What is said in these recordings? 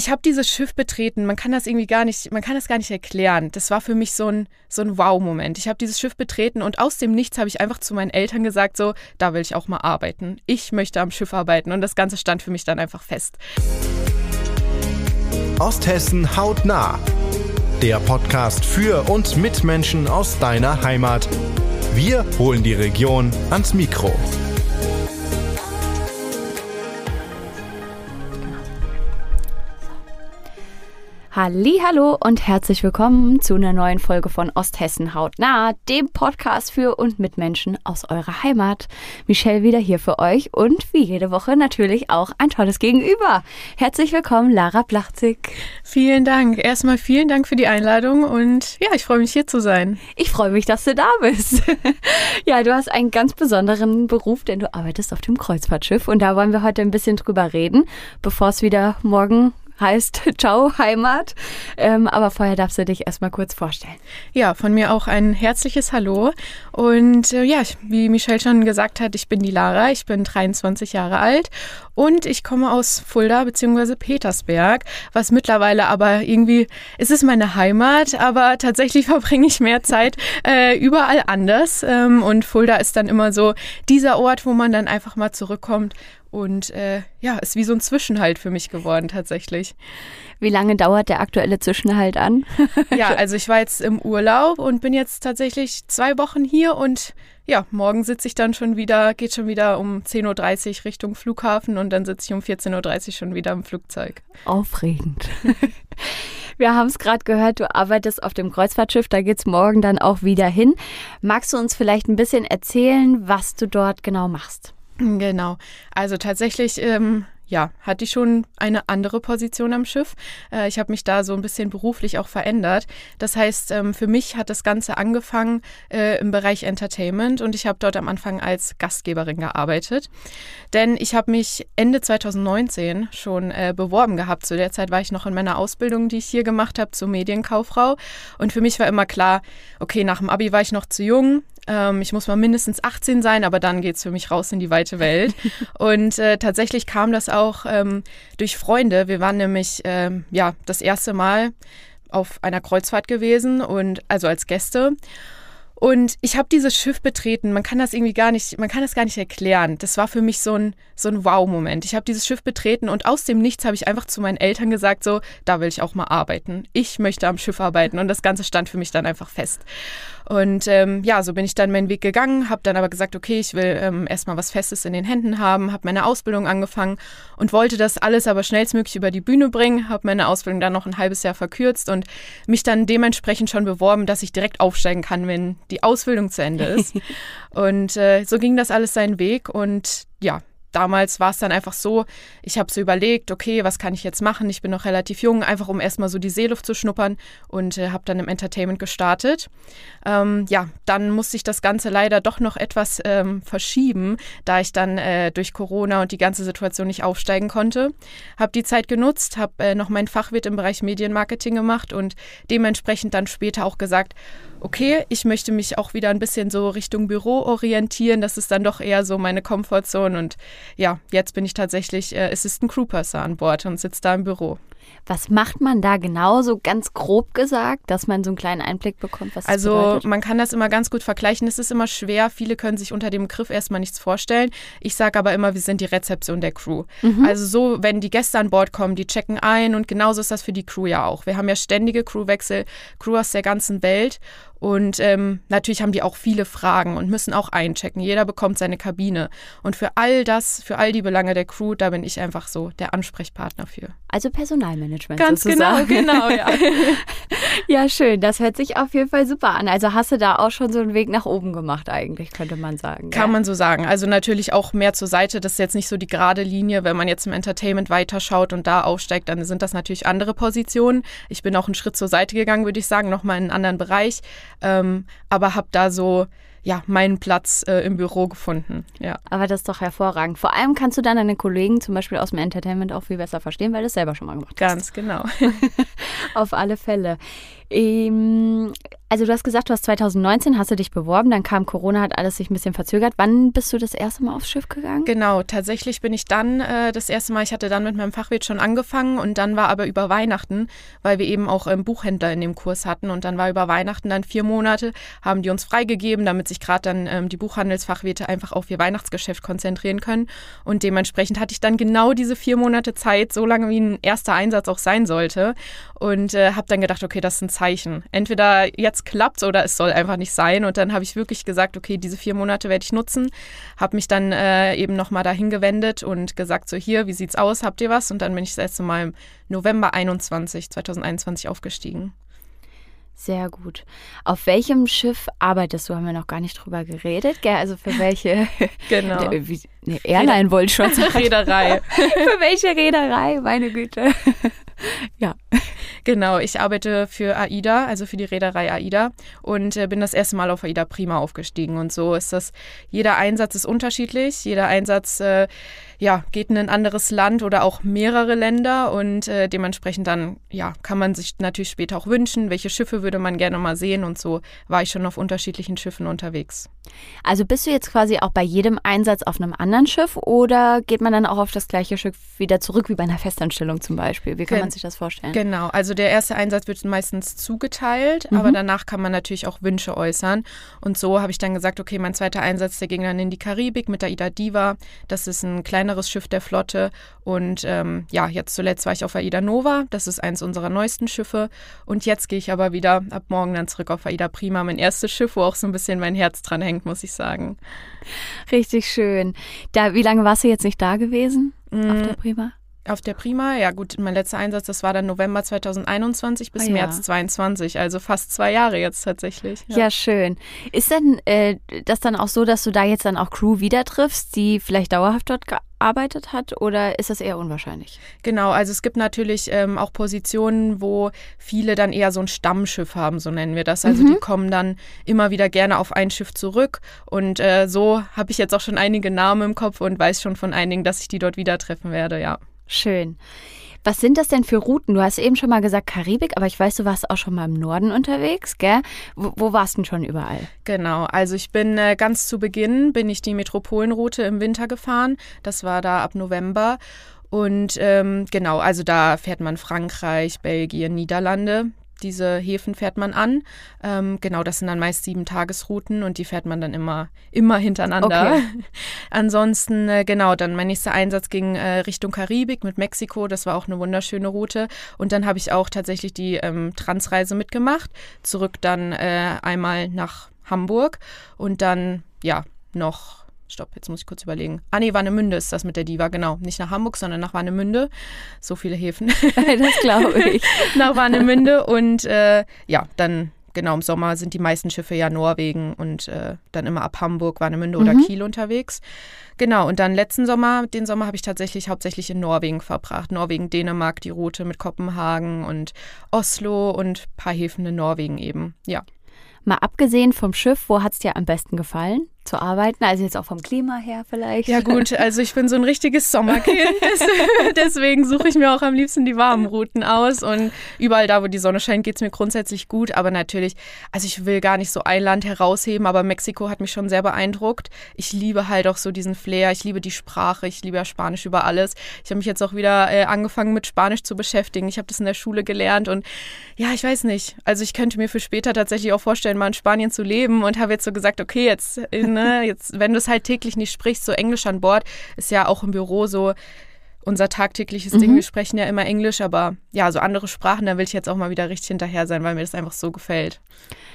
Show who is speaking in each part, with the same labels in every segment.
Speaker 1: ich habe dieses Schiff betreten. Man kann das irgendwie gar nicht, man kann das gar nicht erklären. Das war für mich so ein, so ein Wow-Moment. Ich habe dieses Schiff betreten und aus dem Nichts habe ich einfach zu meinen Eltern gesagt, so, da will ich auch mal arbeiten. Ich möchte am Schiff arbeiten und das Ganze stand für mich dann einfach fest.
Speaker 2: Osthessen hautnah. Der Podcast für und mit Menschen aus deiner Heimat. Wir holen die Region ans Mikro.
Speaker 3: Hallo und herzlich willkommen zu einer neuen Folge von Osthessen hautnah, dem Podcast für und mit Menschen aus eurer Heimat. Michelle wieder hier für euch und wie jede Woche natürlich auch ein tolles Gegenüber. Herzlich willkommen, Lara Blachzig.
Speaker 1: Vielen Dank. Erstmal vielen Dank für die Einladung und ja, ich freue mich hier zu sein.
Speaker 3: Ich freue mich, dass du da bist. ja, du hast einen ganz besonderen Beruf, denn du arbeitest auf dem Kreuzfahrtschiff und da wollen wir heute ein bisschen drüber reden, bevor es wieder morgen heißt Ciao Heimat. Ähm, aber vorher darfst du dich erstmal kurz vorstellen.
Speaker 1: Ja, von mir auch ein herzliches Hallo. Und äh, ja, wie Michelle schon gesagt hat, ich bin die Lara, ich bin 23 Jahre alt und ich komme aus Fulda bzw. Petersberg, was mittlerweile aber irgendwie, es ist meine Heimat, aber tatsächlich verbringe ich mehr Zeit äh, überall anders. Ähm, und Fulda ist dann immer so dieser Ort, wo man dann einfach mal zurückkommt und äh, ja, ist wie so ein Zwischenhalt für mich geworden tatsächlich.
Speaker 3: Wie lange dauert der aktuelle Zwischenhalt an?
Speaker 1: ja, also ich war jetzt im Urlaub und bin jetzt tatsächlich zwei Wochen hier und ja, morgen sitze ich dann schon wieder, geht schon wieder um 10.30 Uhr Richtung Flughafen und dann sitze ich um 14.30 Uhr schon wieder im Flugzeug.
Speaker 3: Aufregend. Wir haben es gerade gehört, du arbeitest auf dem Kreuzfahrtschiff, da geht es morgen dann auch wieder hin. Magst du uns vielleicht ein bisschen erzählen, was du dort genau machst?
Speaker 1: Genau. Also tatsächlich, ähm, ja, hatte ich schon eine andere Position am Schiff. Äh, ich habe mich da so ein bisschen beruflich auch verändert. Das heißt, ähm, für mich hat das Ganze angefangen äh, im Bereich Entertainment und ich habe dort am Anfang als Gastgeberin gearbeitet. Denn ich habe mich Ende 2019 schon äh, beworben gehabt. Zu der Zeit war ich noch in meiner Ausbildung, die ich hier gemacht habe zur Medienkauffrau. Und für mich war immer klar, okay, nach dem Abi war ich noch zu jung. Ähm, ich muss mal mindestens 18 sein, aber dann geht es für mich raus in die weite Welt. und äh, tatsächlich kam das auch ähm, durch Freunde. Wir waren nämlich ähm, ja das erste Mal auf einer Kreuzfahrt gewesen und also als Gäste. Und ich habe dieses Schiff betreten. Man kann das irgendwie gar nicht, man kann das gar nicht erklären. Das war für mich so ein, so ein Wow-Moment. Ich habe dieses Schiff betreten und aus dem Nichts habe ich einfach zu meinen Eltern gesagt, so, da will ich auch mal arbeiten. Ich möchte am Schiff arbeiten. Und das Ganze stand für mich dann einfach fest. Und ähm, ja, so bin ich dann meinen Weg gegangen, habe dann aber gesagt, okay, ich will ähm, erstmal was Festes in den Händen haben, habe meine Ausbildung angefangen und wollte das alles aber schnellstmöglich über die Bühne bringen, habe meine Ausbildung dann noch ein halbes Jahr verkürzt und mich dann dementsprechend schon beworben, dass ich direkt aufsteigen kann, wenn die Ausbildung zu Ende ist. und äh, so ging das alles seinen Weg und ja, damals war es dann einfach so, ich habe so überlegt, okay, was kann ich jetzt machen? Ich bin noch relativ jung, einfach um erstmal so die Seeluft zu schnuppern und äh, habe dann im Entertainment gestartet. Ähm, ja, dann musste ich das Ganze leider doch noch etwas ähm, verschieben, da ich dann äh, durch Corona und die ganze Situation nicht aufsteigen konnte. Habe die Zeit genutzt, habe äh, noch mein Fachwirt im Bereich Medienmarketing gemacht und dementsprechend dann später auch gesagt, okay, ich möchte mich auch wieder ein bisschen so Richtung Büro orientieren. Das ist dann doch eher so meine Komfortzone. Und ja, jetzt bin ich tatsächlich äh, Assistant Crew Purser an Bord und sitze da im Büro.
Speaker 3: Was macht man da genau, so ganz grob gesagt, dass man so einen kleinen Einblick bekommt, was
Speaker 1: Also
Speaker 3: bedeutet?
Speaker 1: man kann das immer ganz gut vergleichen. Es ist immer schwer. Viele können sich unter dem Begriff erstmal nichts vorstellen. Ich sage aber immer, wir sind die Rezeption der Crew. Mhm. Also so, wenn die Gäste an Bord kommen, die checken ein und genauso ist das für die Crew ja auch. Wir haben ja ständige Crewwechsel, Crew aus der ganzen Welt und ähm, natürlich haben die auch viele Fragen und müssen auch einchecken. Jeder bekommt seine Kabine. Und für all das, für all die Belange der Crew, da bin ich einfach so der Ansprechpartner für.
Speaker 3: Also Personalmanagement.
Speaker 1: Ganz
Speaker 3: sozusagen.
Speaker 1: genau, genau, ja.
Speaker 3: ja, schön. Das hört sich auf jeden Fall super an. Also hast du da auch schon so einen Weg nach oben gemacht, eigentlich, könnte man sagen.
Speaker 1: Kann ja? man so sagen. Also natürlich auch mehr zur Seite. Das ist jetzt nicht so die gerade Linie. Wenn man jetzt im Entertainment weiterschaut und da aufsteigt, dann sind das natürlich andere Positionen. Ich bin auch einen Schritt zur Seite gegangen, würde ich sagen, nochmal in einen anderen Bereich ähm, aber habe da so ja, meinen Platz äh, im Büro gefunden. Ja.
Speaker 3: Aber das ist doch hervorragend. Vor allem kannst du dann deine Kollegen zum Beispiel aus dem Entertainment auch viel besser verstehen, weil du es selber schon mal gemacht
Speaker 1: Ganz hast. Ganz genau.
Speaker 3: Auf alle Fälle. Ähm, Also du hast gesagt, du hast 2019 hast du dich beworben, dann kam Corona, hat alles sich ein bisschen verzögert. Wann bist du das erste Mal aufs Schiff gegangen?
Speaker 1: Genau, tatsächlich bin ich dann äh, das erste Mal, ich hatte dann mit meinem Fachwirt schon angefangen und dann war aber über Weihnachten, weil wir eben auch ähm, Buchhändler in dem Kurs hatten und dann war über Weihnachten dann vier Monate, haben die uns freigegeben, damit sich gerade dann ähm, die Buchhandelsfachwirte einfach auf ihr Weihnachtsgeschäft konzentrieren können und dementsprechend hatte ich dann genau diese vier Monate Zeit, so lange wie ein erster Einsatz auch sein sollte und äh, habe dann gedacht, okay, das ist ein Zeichen. Entweder jetzt klappt oder es soll einfach nicht sein. Und dann habe ich wirklich gesagt, okay, diese vier Monate werde ich nutzen. Habe mich dann äh, eben nochmal dahin gewendet und gesagt, so hier, wie sieht's aus? Habt ihr was? Und dann bin ich das erste Mal im November 21, 2021 aufgestiegen.
Speaker 3: Sehr gut. Auf welchem Schiff arbeitest du? Haben wir noch gar nicht drüber geredet. Gell? Also für welche
Speaker 1: genau.
Speaker 3: Wie, ne, Airline wollte schon sagen.
Speaker 1: Reederei.
Speaker 3: für welche Reederei? Meine Güte. ja.
Speaker 1: Genau, ich arbeite für AIDA, also für die Reederei AIDA und äh, bin das erste Mal auf AIDA Prima aufgestiegen. Und so ist das, jeder Einsatz ist unterschiedlich, jeder Einsatz äh, ja, geht in ein anderes Land oder auch mehrere Länder und äh, dementsprechend dann ja, kann man sich natürlich später auch wünschen, welche Schiffe würde man gerne mal sehen und so war ich schon auf unterschiedlichen Schiffen unterwegs.
Speaker 3: Also bist du jetzt quasi auch bei jedem Einsatz auf einem anderen Schiff oder geht man dann auch auf das gleiche Schiff wieder zurück wie bei einer Festanstellung zum Beispiel? Wie kann Gen man sich das vorstellen?
Speaker 1: Genau, also der erste Einsatz wird meistens zugeteilt, mhm. aber danach kann man natürlich auch Wünsche äußern und so habe ich dann gesagt, okay, mein zweiter Einsatz, der ging dann in die Karibik mit der Ida Diva. Das ist ein kleiner kleineres Schiff der Flotte. Und ähm, ja, jetzt zuletzt war ich auf Aida Nova. Das ist eins unserer neuesten Schiffe. Und jetzt gehe ich aber wieder ab morgen dann zurück auf Aida Prima, mein erstes Schiff, wo auch so ein bisschen mein Herz dran hängt, muss ich sagen.
Speaker 3: Richtig schön. Da, wie lange warst du jetzt nicht da gewesen mm. auf der Prima?
Speaker 1: Auf der Prima, ja gut, mein letzter Einsatz, das war dann November 2021 bis ah, ja. März 22, also fast zwei Jahre jetzt tatsächlich.
Speaker 3: Ja, ja schön. Ist denn äh, das dann auch so, dass du da jetzt dann auch Crew wieder triffst, die vielleicht dauerhaft dort gearbeitet hat oder ist das eher unwahrscheinlich?
Speaker 1: Genau, also es gibt natürlich ähm, auch Positionen, wo viele dann eher so ein Stammschiff haben, so nennen wir das. Also mhm. die kommen dann immer wieder gerne auf ein Schiff zurück und äh, so habe ich jetzt auch schon einige Namen im Kopf und weiß schon von einigen, dass ich die dort wieder treffen werde, ja.
Speaker 3: Schön. Was sind das denn für Routen? Du hast eben schon mal gesagt Karibik, aber ich weiß, du warst auch schon mal im Norden unterwegs, gell? Wo, wo warst du denn schon überall?
Speaker 1: Genau, also ich bin äh, ganz zu Beginn, bin ich die Metropolenroute im Winter gefahren. Das war da ab November. Und ähm, genau, also da fährt man Frankreich, Belgien, Niederlande. Diese Häfen fährt man an. Ähm, genau, das sind dann meist sieben Tagesrouten und die fährt man dann immer, immer hintereinander. Okay. Ansonsten, äh, genau, dann mein nächster Einsatz ging äh, Richtung Karibik mit Mexiko. Das war auch eine wunderschöne Route. Und dann habe ich auch tatsächlich die ähm, Transreise mitgemacht. Zurück dann äh, einmal nach Hamburg und dann, ja, noch Stopp, jetzt muss ich kurz überlegen. Ah nee, Warnemünde ist das mit der Diva, genau. Nicht nach Hamburg, sondern nach Warnemünde. So viele Häfen.
Speaker 3: das glaube ich.
Speaker 1: nach Warnemünde und äh, ja, dann genau im Sommer sind die meisten Schiffe ja Norwegen und äh, dann immer ab Hamburg, Warnemünde mhm. oder Kiel unterwegs. Genau, und dann letzten Sommer, den Sommer habe ich tatsächlich hauptsächlich in Norwegen verbracht. Norwegen, Dänemark, die Route mit Kopenhagen und Oslo und ein paar Häfen in Norwegen eben, ja.
Speaker 3: Mal abgesehen vom Schiff, wo hat es dir am besten gefallen? Zu arbeiten? Also jetzt auch vom Klima her vielleicht?
Speaker 1: Ja gut, also ich bin so ein richtiges Sommerkind. Deswegen suche ich mir auch am liebsten die warmen Routen aus. Und überall da, wo die Sonne scheint, geht es mir grundsätzlich gut. Aber natürlich, also ich will gar nicht so ein Land herausheben, aber Mexiko hat mich schon sehr beeindruckt. Ich liebe halt auch so diesen Flair. Ich liebe die Sprache. Ich liebe ja Spanisch über alles. Ich habe mich jetzt auch wieder äh, angefangen mit Spanisch zu beschäftigen. Ich habe das in der Schule gelernt und ja, ich weiß nicht. Also ich könnte mir für später tatsächlich auch vorstellen, mal in Spanien zu leben und habe jetzt so gesagt, okay, jetzt in ne? Jetzt, wenn du es halt täglich nicht sprichst, so Englisch an Bord, ist ja auch im Büro so unser tagtägliches mhm. Ding. Wir sprechen ja immer Englisch, aber ja, so andere Sprachen, da will ich jetzt auch mal wieder richtig hinterher sein, weil mir das einfach so gefällt.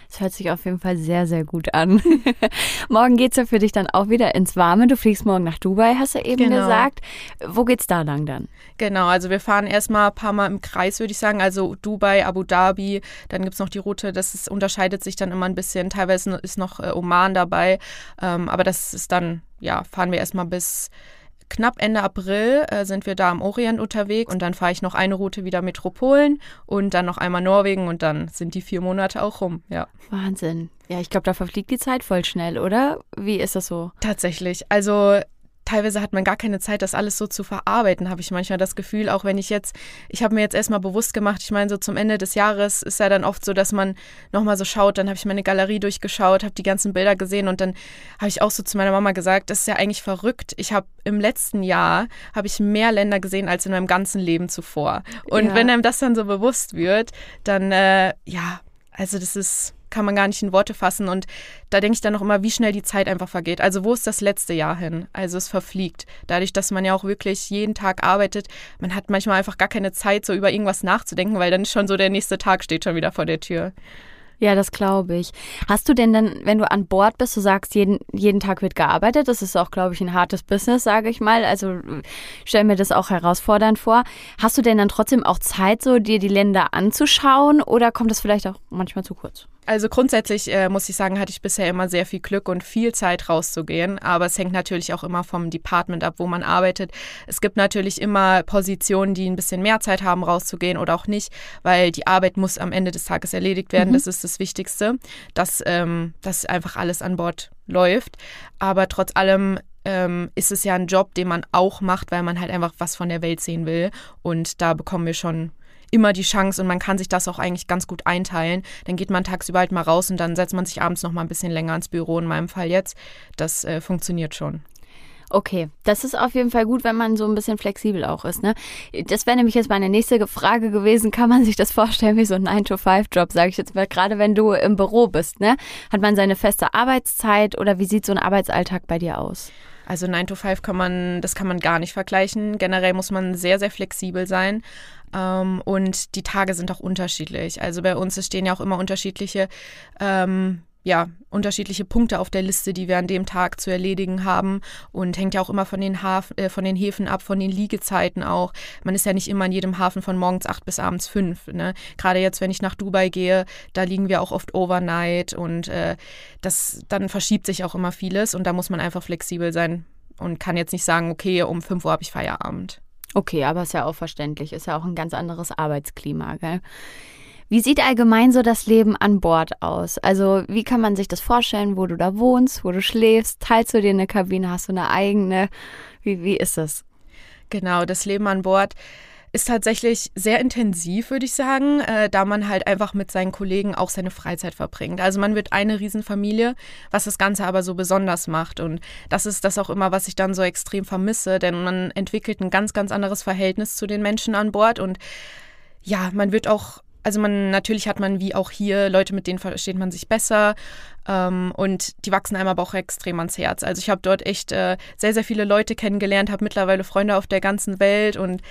Speaker 3: Das hört sich auf jeden Fall sehr, sehr gut an. morgen geht es ja für dich dann auch wieder ins Warme. Du fliegst morgen nach Dubai, hast du eben genau. gesagt. Wo geht's da lang dann?
Speaker 1: Genau, also wir fahren erstmal ein paar Mal im Kreis, würde ich sagen. Also Dubai, Abu Dhabi, dann gibt es noch die Route, das ist, unterscheidet sich dann immer ein bisschen. Teilweise ist noch äh, Oman dabei, ähm, aber das ist dann, ja, fahren wir erstmal bis knapp Ende April äh, sind wir da am Orient unterwegs und dann fahre ich noch eine Route wieder Metropolen und dann noch einmal Norwegen und dann sind die vier Monate auch rum, ja.
Speaker 3: Wahnsinn. Ja, ich glaube, da verfliegt die Zeit voll schnell, oder? Wie ist das so?
Speaker 1: Tatsächlich. Also teilweise hat man gar keine Zeit, das alles so zu verarbeiten, habe ich manchmal das Gefühl. Auch wenn ich jetzt, ich habe mir jetzt erstmal bewusst gemacht, ich meine, so zum Ende des Jahres ist ja dann oft so, dass man nochmal so schaut, dann habe ich meine Galerie durchgeschaut, habe die ganzen Bilder gesehen und dann habe ich auch so zu meiner Mama gesagt, das ist ja eigentlich verrückt. Ich habe im letzten Jahr, habe ich mehr Länder gesehen als in meinem ganzen Leben zuvor. Und ja. wenn einem das dann so bewusst wird, dann, äh, ja, also das ist kann man gar nicht in Worte fassen. Und da denke ich dann noch immer, wie schnell die Zeit einfach vergeht. Also wo ist das letzte Jahr hin? Also es verfliegt. Dadurch, dass man ja auch wirklich jeden Tag arbeitet, man hat manchmal einfach gar keine Zeit, so über irgendwas nachzudenken, weil dann ist schon so der nächste Tag steht schon wieder vor der Tür.
Speaker 3: Ja, das glaube ich. Hast du denn dann, wenn du an Bord bist, du sagst, jeden, jeden Tag wird gearbeitet, das ist auch, glaube ich, ein hartes Business, sage ich mal. Also stell mir das auch herausfordernd vor. Hast du denn dann trotzdem auch Zeit, so dir die Länder anzuschauen oder kommt das vielleicht auch manchmal zu kurz?
Speaker 1: Also grundsätzlich äh, muss ich sagen, hatte ich bisher immer sehr viel Glück und viel Zeit rauszugehen. Aber es hängt natürlich auch immer vom Department ab, wo man arbeitet. Es gibt natürlich immer Positionen, die ein bisschen mehr Zeit haben, rauszugehen oder auch nicht, weil die Arbeit muss am Ende des Tages erledigt werden. Mhm. Das ist das Wichtigste, dass, ähm, dass einfach alles an Bord läuft. Aber trotz allem ähm, ist es ja ein Job, den man auch macht, weil man halt einfach was von der Welt sehen will. Und da bekommen wir schon immer die Chance und man kann sich das auch eigentlich ganz gut einteilen. Dann geht man tagsüber halt mal raus und dann setzt man sich abends noch mal ein bisschen länger ins Büro, in meinem Fall jetzt. Das äh, funktioniert schon.
Speaker 3: Okay, das ist auf jeden Fall gut, wenn man so ein bisschen flexibel auch ist. Ne? Das wäre nämlich jetzt meine nächste Frage gewesen. Kann man sich das vorstellen wie so ein 9-to-5-Job, sage ich jetzt mal, gerade wenn du im Büro bist? Ne? Hat man seine feste Arbeitszeit oder wie sieht so ein Arbeitsalltag bei dir aus?
Speaker 1: Also 9 to 5 kann man, das kann man gar nicht vergleichen. Generell muss man sehr, sehr flexibel sein. Ähm, und die Tage sind auch unterschiedlich. Also bei uns stehen ja auch immer unterschiedliche ähm, ja, unterschiedliche Punkte auf der Liste, die wir an dem Tag zu erledigen haben und hängt ja auch immer von den, Haf äh, von den Häfen ab, von den Liegezeiten auch. Man ist ja nicht immer in jedem Hafen von morgens acht bis abends fünf. Ne? Gerade jetzt, wenn ich nach Dubai gehe, da liegen wir auch oft overnight und äh, das, dann verschiebt sich auch immer vieles und da muss man einfach flexibel sein und kann jetzt nicht sagen, okay, um fünf Uhr habe ich Feierabend.
Speaker 3: Okay, aber ist ja auch verständlich, ist ja auch ein ganz anderes Arbeitsklima, gell? Wie sieht allgemein so das Leben an Bord aus? Also wie kann man sich das vorstellen, wo du da wohnst, wo du schläfst? Teilst du dir eine Kabine? Hast du eine eigene? Wie, wie ist es?
Speaker 1: Genau, das Leben an Bord ist tatsächlich sehr intensiv, würde ich sagen, äh, da man halt einfach mit seinen Kollegen auch seine Freizeit verbringt. Also man wird eine Riesenfamilie, was das Ganze aber so besonders macht. Und das ist das auch immer, was ich dann so extrem vermisse, denn man entwickelt ein ganz, ganz anderes Verhältnis zu den Menschen an Bord und ja, man wird auch also man natürlich hat man wie auch hier Leute, mit denen versteht man sich besser ähm, und die wachsen einem aber auch extrem ans Herz. Also ich habe dort echt äh, sehr, sehr viele Leute kennengelernt, habe mittlerweile Freunde auf der ganzen Welt und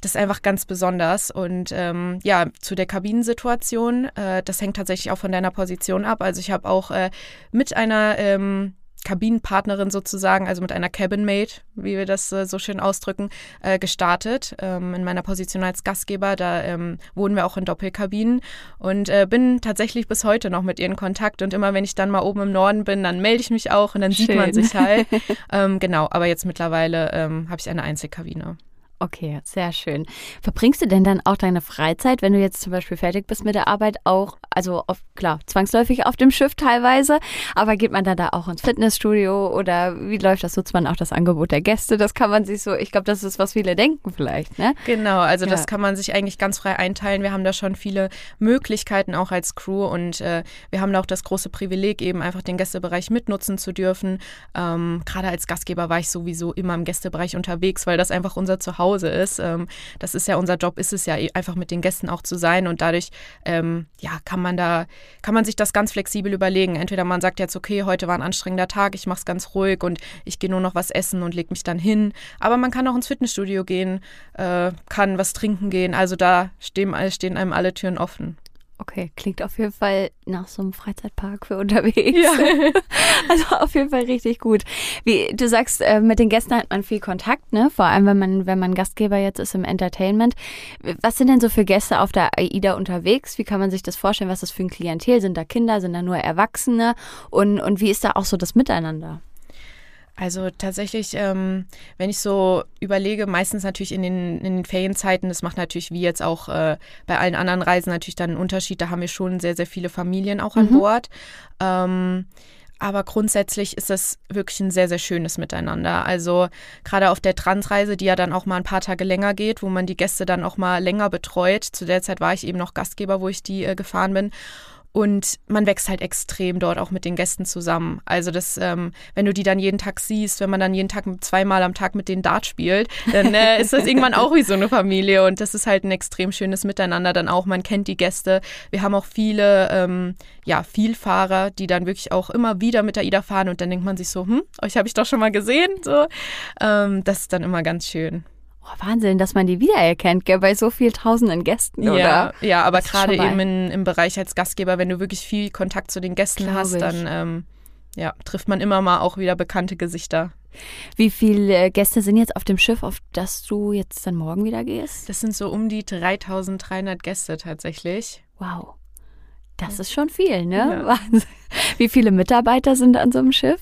Speaker 1: das ist einfach ganz besonders. Und ähm, ja, zu der Kabinensituation, äh, das hängt tatsächlich auch von deiner Position ab. Also ich habe auch äh, mit einer ähm, Kabinenpartnerin sozusagen, also mit einer Cabinmate, wie wir das äh, so schön ausdrücken, äh, gestartet. Ähm, in meiner Position als Gastgeber, da ähm, wohnen wir auch in Doppelkabinen und äh, bin tatsächlich bis heute noch mit ihr in Kontakt. Und immer wenn ich dann mal oben im Norden bin, dann melde ich mich auch und dann schön. sieht man sich halt. ähm, genau, aber jetzt mittlerweile ähm, habe ich eine Einzelkabine.
Speaker 3: Okay, sehr schön. Verbringst du denn dann auch deine Freizeit, wenn du jetzt zum Beispiel fertig bist mit der Arbeit, auch, also auf, klar, zwangsläufig auf dem Schiff teilweise, aber geht man dann da auch ins Fitnessstudio oder wie läuft das? Nutzt man auch das Angebot der Gäste? Das kann man sich so, ich glaube, das ist, was viele denken vielleicht, ne?
Speaker 1: Genau, also ja. das kann man sich eigentlich ganz frei einteilen. Wir haben da schon viele Möglichkeiten auch als Crew und äh, wir haben da auch das große Privileg, eben einfach den Gästebereich mitnutzen zu dürfen. Ähm, Gerade als Gastgeber war ich sowieso immer im Gästebereich unterwegs, weil das einfach unser Zuhause Hause ist. Ähm, das ist ja unser Job, ist es ja eh, einfach mit den Gästen auch zu sein und dadurch ähm, ja, kann man da, kann man sich das ganz flexibel überlegen. Entweder man sagt jetzt, okay, heute war ein anstrengender Tag, ich mache es ganz ruhig und ich gehe nur noch was essen und lege mich dann hin. Aber man kann auch ins Fitnessstudio gehen, äh, kann was trinken gehen. Also da stehen, stehen einem alle Türen offen.
Speaker 3: Okay, klingt auf jeden Fall nach so einem Freizeitpark für unterwegs. Ja. also auf jeden Fall richtig gut. Wie du sagst, äh, mit den Gästen hat man viel Kontakt, ne? Vor allem wenn man wenn man Gastgeber jetzt ist im Entertainment. Was sind denn so für Gäste auf der AIDA unterwegs? Wie kann man sich das vorstellen? Was ist das für ein Klientel? Sind da Kinder? Sind da nur Erwachsene? Und und wie ist da auch so das Miteinander?
Speaker 1: Also tatsächlich, ähm, wenn ich so überlege, meistens natürlich in den, in den Ferienzeiten, das macht natürlich wie jetzt auch äh, bei allen anderen Reisen natürlich dann einen Unterschied. Da haben wir schon sehr, sehr viele Familien auch an mhm. Bord. Ähm, Aber grundsätzlich ist es wirklich ein sehr, sehr schönes Miteinander. Also gerade auf der Transreise, die ja dann auch mal ein paar Tage länger geht, wo man die Gäste dann auch mal länger betreut. Zu der Zeit war ich eben noch Gastgeber, wo ich die äh, gefahren bin. Und man wächst halt extrem dort auch mit den Gästen zusammen. Also das, ähm, wenn du die dann jeden Tag siehst, wenn man dann jeden Tag zweimal am Tag mit denen Dart spielt, dann äh, ist das irgendwann auch wie so eine Familie. Und das ist halt ein extrem schönes Miteinander dann auch. Man kennt die Gäste. Wir haben auch viele, ähm, ja, Vielfahrer, die dann wirklich auch immer wieder mit der Ida fahren und dann denkt man sich so, hm, euch habe ich doch schon mal gesehen. So, ähm, das ist dann immer ganz schön.
Speaker 3: Oh, Wahnsinn, dass man die wiedererkennt, gell, bei so vielen tausenden Gästen,
Speaker 1: ja,
Speaker 3: oder?
Speaker 1: Ja, aber gerade eben in, im Bereich als Gastgeber, wenn du wirklich viel Kontakt zu den Gästen
Speaker 3: Glaub
Speaker 1: hast, dann ähm, ja, trifft man immer mal auch wieder bekannte Gesichter.
Speaker 3: Wie viele Gäste sind jetzt auf dem Schiff, auf das du jetzt dann morgen wieder gehst?
Speaker 1: Das sind so um die 3300 Gäste tatsächlich.
Speaker 3: Wow. Das ist schon viel, ne?
Speaker 1: Ja.
Speaker 3: Wahnsinn. Wie viele Mitarbeiter sind an so einem Schiff?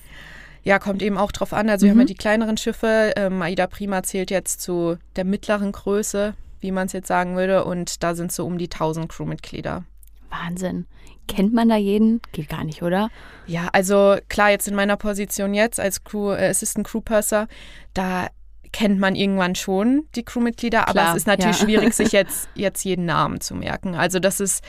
Speaker 1: Ja, kommt eben auch drauf an. Also wir
Speaker 3: Mhm.
Speaker 1: haben ja die kleineren Schiffe. Ähm, Aida Prima zählt jetzt zu der mittleren Größe, wie man es jetzt sagen würde. Und da sind so um die 1000 Crewmitglieder.
Speaker 3: Wahnsinn. Kennt man da jeden? Geht gar nicht, oder?
Speaker 1: Ja, also klar, jetzt in meiner Position jetzt als Crew, äh, Assistant Crew Purser, da kennt man irgendwann schon die Crewmitglieder, aber
Speaker 3: Klar,
Speaker 1: es ist natürlich
Speaker 3: ja.
Speaker 1: schwierig, sich jetzt, jetzt jeden Namen zu merken. Also das ist,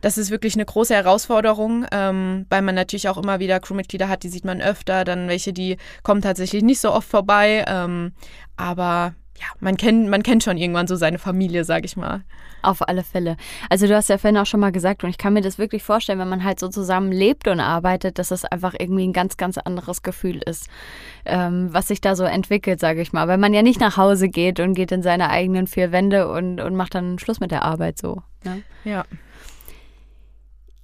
Speaker 1: das ist wirklich eine große Herausforderung, ähm, weil man natürlich auch immer wieder Crewmitglieder hat, die sieht man öfter, dann welche, die kommen tatsächlich nicht so oft vorbei. Ähm, aber ja, man kennt, man kennt schon irgendwann so seine Familie, sag ich mal.
Speaker 3: Auf alle Fälle. Also du hast ja vorhin auch schon mal gesagt und ich kann mir das wirklich vorstellen, wenn man halt so zusammen lebt und arbeitet, dass das einfach irgendwie ein ganz, ganz anderes Gefühl ist, ähm, was sich da so entwickelt, sage ich mal. Weil man ja nicht nach Hause geht und geht in seine eigenen vier Wände und, und macht dann Schluss mit der Arbeit so. Ne?
Speaker 1: Ja.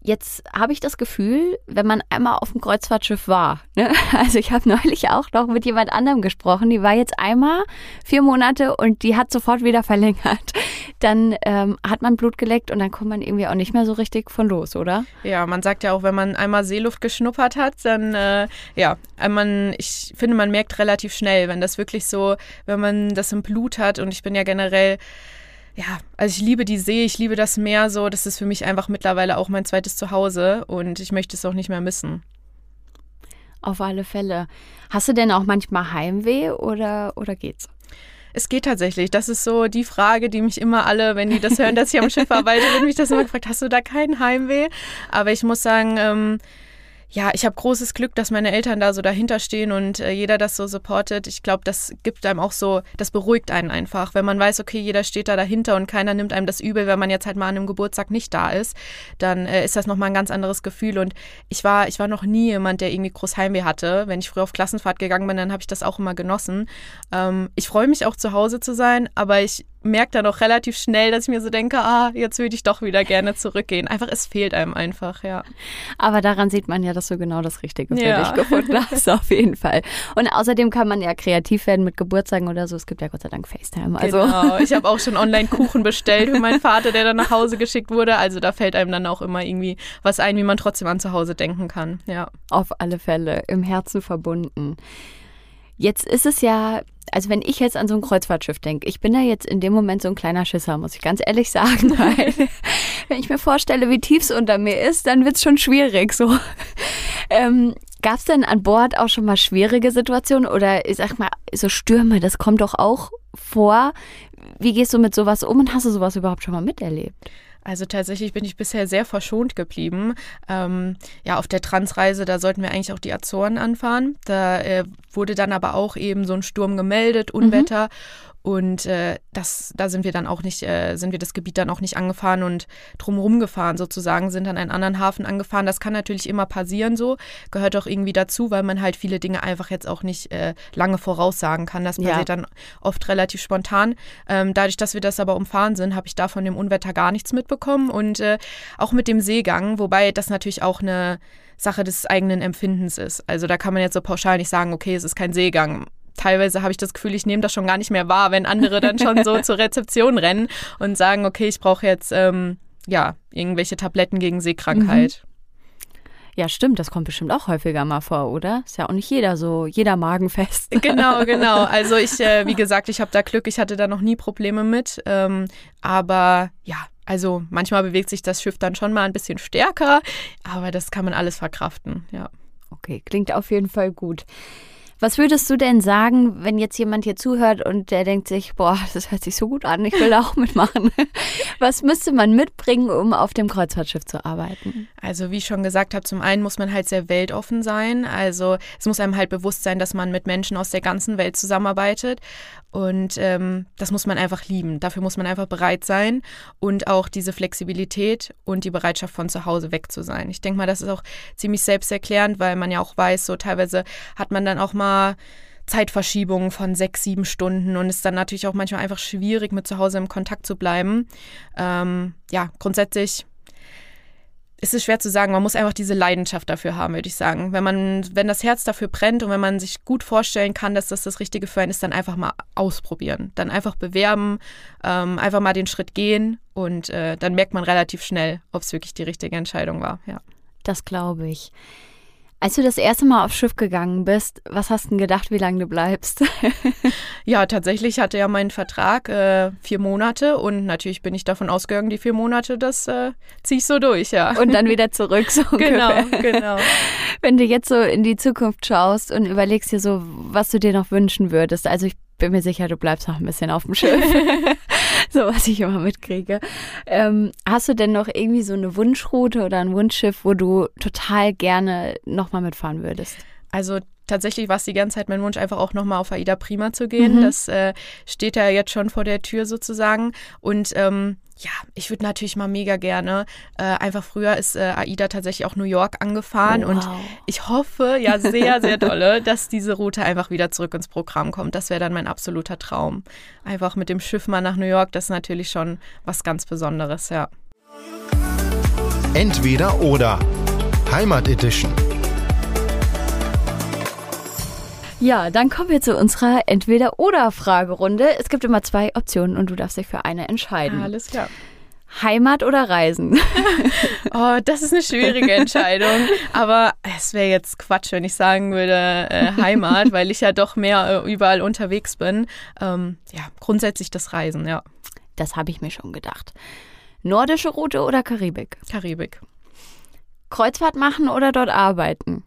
Speaker 3: Jetzt habe ich das Gefühl, wenn man einmal auf dem Kreuzfahrtschiff war, ne? also ich habe neulich auch noch mit jemand anderem gesprochen, die war jetzt einmal vier Monate und die hat sofort wieder verlängert. Dann ähm, hat man Blut geleckt und dann kommt man irgendwie auch nicht mehr so richtig von los, oder?
Speaker 1: Ja, man sagt ja auch, wenn man einmal Seeluft geschnuppert hat, dann äh, ja, äh, man, ich finde, man merkt relativ schnell, wenn das wirklich so, wenn man das im Blut hat und ich bin ja generell ja, also ich liebe die See, ich liebe das Meer so, das ist für mich einfach mittlerweile auch mein zweites Zuhause und ich möchte es auch nicht mehr missen.
Speaker 3: Auf alle Fälle. Hast du denn auch manchmal Heimweh oder, oder geht's?
Speaker 1: Es geht tatsächlich. Das ist so die Frage, die mich immer alle, wenn die das hören, dass ich am Schiff arbeite, wird mich das immer gefragt, hast du da keinen Heimweh? Aber ich muss sagen, ähm, ja, ich habe großes Glück, dass meine Eltern da so dahinter stehen und äh, jeder das so supportet. Ich glaube, das gibt einem auch so, das beruhigt einen einfach, wenn man weiß, okay, jeder steht da dahinter und keiner nimmt einem das übel, wenn man jetzt halt mal an einem Geburtstag nicht da ist, dann äh, ist das nochmal ein ganz anderes Gefühl. Und ich war, ich war noch nie jemand, der irgendwie groß Heimweh hatte. Wenn ich früher auf Klassenfahrt gegangen bin, dann habe ich das auch immer genossen. Ähm, ich freue mich auch zu Hause zu sein, aber ich merke dann auch relativ schnell, dass ich mir so denke, ah, jetzt würde ich doch wieder gerne zurückgehen. Einfach, es fehlt einem einfach, ja.
Speaker 3: Aber daran sieht man ja, dass du genau das Richtige für
Speaker 1: Ja.
Speaker 3: dich gefunden hast, auf jeden Fall. Und außerdem kann man ja kreativ werden mit Geburtstagen oder so. Es gibt ja Gott sei Dank FaceTime. Also
Speaker 1: Genau. Ich habe auch schon online Kuchen bestellt für meinen Vater, der dann nach Hause geschickt wurde. Also da fällt einem dann auch immer irgendwie was ein, wie man trotzdem an zu Hause denken kann. Ja.
Speaker 3: auf alle Fälle im Herzen verbunden. Jetzt ist es ja, also wenn ich jetzt an so ein Kreuzfahrtschiff denke, ich bin da jetzt in dem Moment so ein kleiner Schisser, muss ich ganz ehrlich sagen, weil wenn ich mir vorstelle, wie tief es unter mir ist, dann wird es schon schwierig. So. Ähm, Gab es denn an Bord auch schon mal schwierige Situationen oder ich sag mal, so Stürme, das kommt doch auch vor. Wie gehst du mit sowas um und hast du sowas überhaupt schon mal miterlebt?
Speaker 1: Also tatsächlich bin ich bisher sehr verschont geblieben. Ähm, ja, auf der Transreise, da sollten wir eigentlich auch die Azoren anfahren. Da äh, wurde dann aber auch eben so ein Sturm gemeldet, Unwetter. Und äh, das, da sind wir dann auch nicht, äh, sind wir das Gebiet dann auch nicht angefahren und drumherum gefahren sozusagen, sind an einen anderen Hafen angefahren. Das kann natürlich immer passieren so, gehört auch irgendwie dazu, weil man halt viele Dinge einfach jetzt auch nicht äh, lange voraussagen kann. Das
Speaker 3: Ja.
Speaker 1: passiert dann oft relativ spontan. Ähm, dadurch, dass wir das aber umfahren sind, habe ich da von dem Unwetter gar nichts mitbekommen und äh, auch mit dem Seegang, wobei das natürlich auch eine Sache des eigenen Empfindens ist. Also da kann man jetzt so pauschal nicht sagen, okay, es ist kein Seegang. Teilweise habe ich das Gefühl, ich nehme das schon gar nicht mehr wahr, wenn andere dann schon so zur Rezeption rennen und sagen, okay, ich brauche jetzt ähm, ja irgendwelche Tabletten gegen Seekrankheit.
Speaker 3: Ja, stimmt, das kommt bestimmt auch häufiger mal vor, oder? Ist ja auch nicht jeder so, jeder magenfest.
Speaker 1: Genau, genau. Also ich, äh, wie gesagt, ich habe da Glück, ich hatte da noch nie Probleme mit. Ähm, aber ja, also manchmal bewegt sich das Schiff dann schon mal ein bisschen stärker, aber das kann man alles verkraften, ja.
Speaker 3: Okay, klingt auf jeden Fall gut. Was würdest du denn sagen, wenn jetzt jemand hier zuhört und der denkt sich, boah, das hört sich so gut an, ich will da auch mitmachen. Was müsste man mitbringen, um auf dem Kreuzfahrtschiff zu arbeiten?
Speaker 1: Also wie ich schon gesagt habe, zum einen muss man halt sehr weltoffen sein. Also es muss einem halt bewusst sein, dass man mit Menschen aus der ganzen Welt zusammenarbeitet. Und ähm, das muss man einfach lieben. Dafür muss man einfach bereit sein und auch diese Flexibilität und die Bereitschaft von zu Hause weg zu sein. Ich denke mal, das ist auch ziemlich selbsterklärend, weil man ja auch weiß, so teilweise hat man dann auch mal Zeitverschiebungen von sechs, sieben Stunden und ist dann natürlich auch manchmal einfach schwierig, mit zu Hause im Kontakt zu bleiben. Ähm, ja, grundsätzlich ist es schwer zu sagen. Man muss einfach diese Leidenschaft dafür haben, würde ich sagen. Wenn man, wenn das Herz dafür brennt und wenn man sich gut vorstellen kann, dass das das Richtige für einen ist, dann einfach mal ausprobieren. Dann einfach bewerben, ähm, einfach mal den Schritt gehen und äh, dann merkt man relativ schnell, ob es wirklich die richtige Entscheidung war. Ja.
Speaker 3: Das glaube ich. Als du das erste Mal aufs Schiff gegangen bist, was hast du denn gedacht, wie lange du bleibst?
Speaker 1: ja, tatsächlich hatte ja mein Vertrag äh, vier Monate und natürlich bin ich davon ausgegangen, die vier Monate, das äh, ziehe ich so durch, ja.
Speaker 3: Und dann wieder zurück, so
Speaker 1: Genau, genau.
Speaker 3: Wenn du jetzt so in die Zukunft schaust und überlegst dir so, was du dir noch wünschen würdest. Also ich bin mir sicher, du bleibst noch ein bisschen auf dem Schiff. so was ich immer mitkriege. Ähm, hast du denn noch irgendwie so eine Wunschroute oder ein Wunschschiff, wo du total gerne nochmal mitfahren würdest?
Speaker 1: Also tatsächlich war es die ganze Zeit mein Wunsch, einfach auch nochmal auf Aida Prima zu gehen. Mhm. Das äh, steht ja jetzt schon vor der Tür sozusagen. Und ähm, ja, ich würde natürlich mal mega gerne. Äh, einfach früher ist äh, AIDA tatsächlich auch New York angefahren oh, wow. und ich hoffe ja sehr, sehr dolle, dass diese Route einfach wieder zurück ins Programm kommt. Das wäre dann mein absoluter Traum. Einfach mit dem Schiff mal nach New York, das ist natürlich schon was ganz Besonderes, ja.
Speaker 2: Entweder oder. Heimat Edition.
Speaker 3: Ja, dann kommen wir zu unserer Entweder-Oder-Fragerunde. Es gibt immer zwei Optionen und du darfst dich für eine entscheiden.
Speaker 1: Alles klar.
Speaker 3: Heimat oder Reisen?
Speaker 1: oh, das ist eine schwierige Entscheidung. Aber es wäre jetzt Quatsch, wenn ich sagen würde äh, Heimat, weil ich ja doch mehr äh, überall unterwegs bin. Ähm, ja, grundsätzlich das Reisen, ja.
Speaker 3: Das habe ich mir schon gedacht. Nordische Route oder Karibik?
Speaker 1: Karibik.
Speaker 3: Kreuzfahrt machen oder dort arbeiten?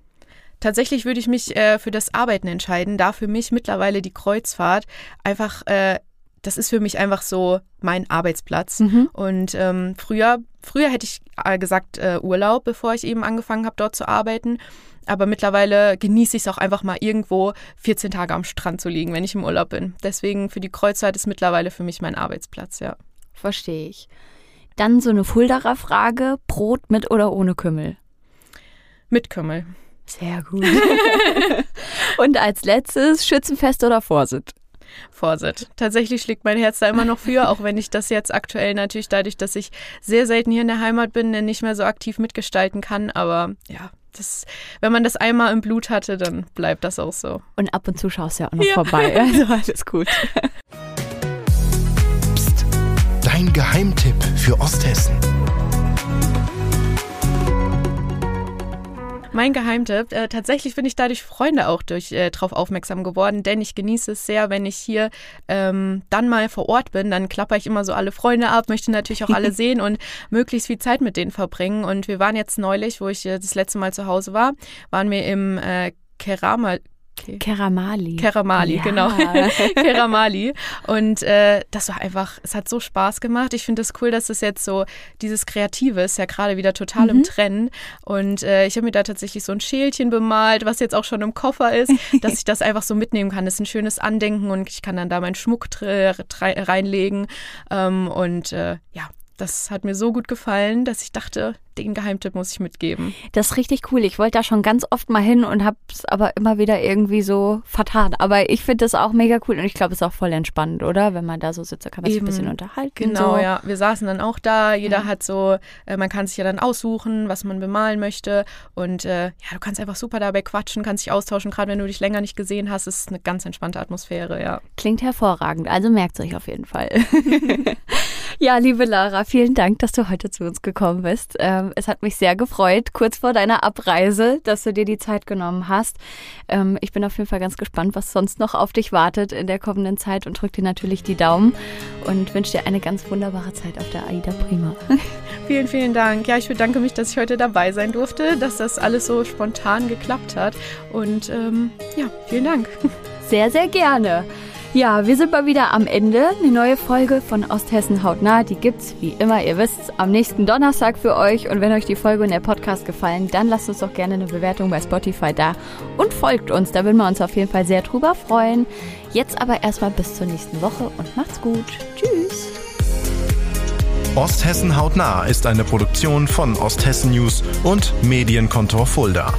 Speaker 1: Tatsächlich würde ich mich äh, für das Arbeiten entscheiden, da für mich mittlerweile die Kreuzfahrt einfach, äh, das ist für mich einfach so mein Arbeitsplatz. Mhm. Und ähm, früher, früher hätte ich äh, gesagt äh, Urlaub, bevor ich eben angefangen habe, dort zu arbeiten. Aber mittlerweile genieße ich es auch einfach mal irgendwo 14 Tage am Strand zu liegen, wenn ich im Urlaub bin. Deswegen für die Kreuzfahrt ist mittlerweile für mich mein Arbeitsplatz, ja.
Speaker 3: Verstehe ich. Dann so eine Fuldaer Frage: Brot mit oder ohne Kümmel?
Speaker 1: Mit Kümmel.
Speaker 3: Sehr gut. Und als letztes Schützenfest oder Vorsitt?
Speaker 1: Vorsitt. Tatsächlich schlägt mein Herz da immer noch für, auch wenn ich das jetzt aktuell natürlich dadurch, dass ich sehr selten hier in der Heimat bin, nicht mehr so aktiv mitgestalten kann. Aber ja, das, wenn man das einmal im Blut hatte, dann bleibt das auch so.
Speaker 3: Und ab und zu schaust du ja auch noch ja. vorbei. Also alles gut.
Speaker 2: Psst, dein Geheimtipp für Osthessen.
Speaker 1: Mein Geheimtipp. Äh, tatsächlich bin ich dadurch Freunde auch durch, äh, drauf aufmerksam geworden, denn ich genieße es sehr, wenn ich hier ähm, dann mal vor Ort bin. Dann klapper ich immer so alle Freunde ab, möchte natürlich auch alle sehen und möglichst viel Zeit mit denen verbringen. Und wir waren jetzt neulich, wo ich äh, das letzte Mal zu Hause war, waren wir im äh, Kerama
Speaker 3: Okay. Keramali.
Speaker 1: Keramali, ja. genau. Keramali. Und äh, das war einfach, es hat so Spaß gemacht. Ich finde es das cool, dass es jetzt so dieses Kreative ist ja gerade wieder total mhm. im Trend. Und äh, ich habe mir da tatsächlich so ein Schälchen bemalt, was jetzt auch schon im Koffer ist, dass ich das einfach so mitnehmen kann. Das ist ein schönes Andenken und ich kann dann da meinen Schmuck reinlegen. Ähm, und äh, ja, das hat mir so gut gefallen, dass ich dachte, den Geheimtipp muss ich mitgeben.
Speaker 3: Das ist richtig cool. Ich wollte da schon ganz oft mal hin und habe es aber immer wieder irgendwie so vertan. Aber ich finde das auch mega cool und ich glaube, es ist auch voll entspannend, oder? Wenn man da so sitzt, kann man sich ein bisschen unterhalten.
Speaker 1: Genau,
Speaker 3: so.
Speaker 1: ja. Wir saßen dann auch da. Jeder ja. hat so, äh, man kann sich ja dann aussuchen, was man bemalen möchte. Und äh, ja, du kannst einfach super dabei quatschen, kannst dich austauschen. Gerade wenn du dich länger nicht gesehen hast, ist eine ganz entspannte Atmosphäre, ja.
Speaker 3: Klingt hervorragend. Also merkt es euch auf jeden Fall. Ja, liebe Lara, vielen Dank, dass du heute zu uns gekommen bist. Ähm, es hat mich sehr gefreut, kurz vor deiner Abreise, dass du dir die Zeit genommen hast. Ähm, ich bin auf jeden Fall ganz gespannt, was sonst noch auf dich wartet in der kommenden Zeit und drück dir natürlich die Daumen und wünsche dir eine ganz wunderbare Zeit auf der AIDA Prima.
Speaker 1: Vielen, vielen Dank. Ja, ich bedanke mich, dass ich heute dabei sein durfte, dass das alles so spontan geklappt hat. Und ähm, ja, vielen Dank.
Speaker 3: Sehr, sehr gerne. Ja, wir sind mal wieder am Ende. Eine neue Folge von Osthessen hautnah, die gibt's, wie immer, ihr wisst, am nächsten Donnerstag für euch. Und wenn euch die Folge und der Podcast gefallen, dann lasst uns doch gerne eine Bewertung bei Spotify da und folgt uns. Da würden wir uns auf jeden Fall sehr drüber freuen. Jetzt aber erstmal bis zur nächsten Woche und macht's gut. Tschüss.
Speaker 2: Osthessen hautnah ist eine Produktion von Osthessen News und Medienkontor Fulda.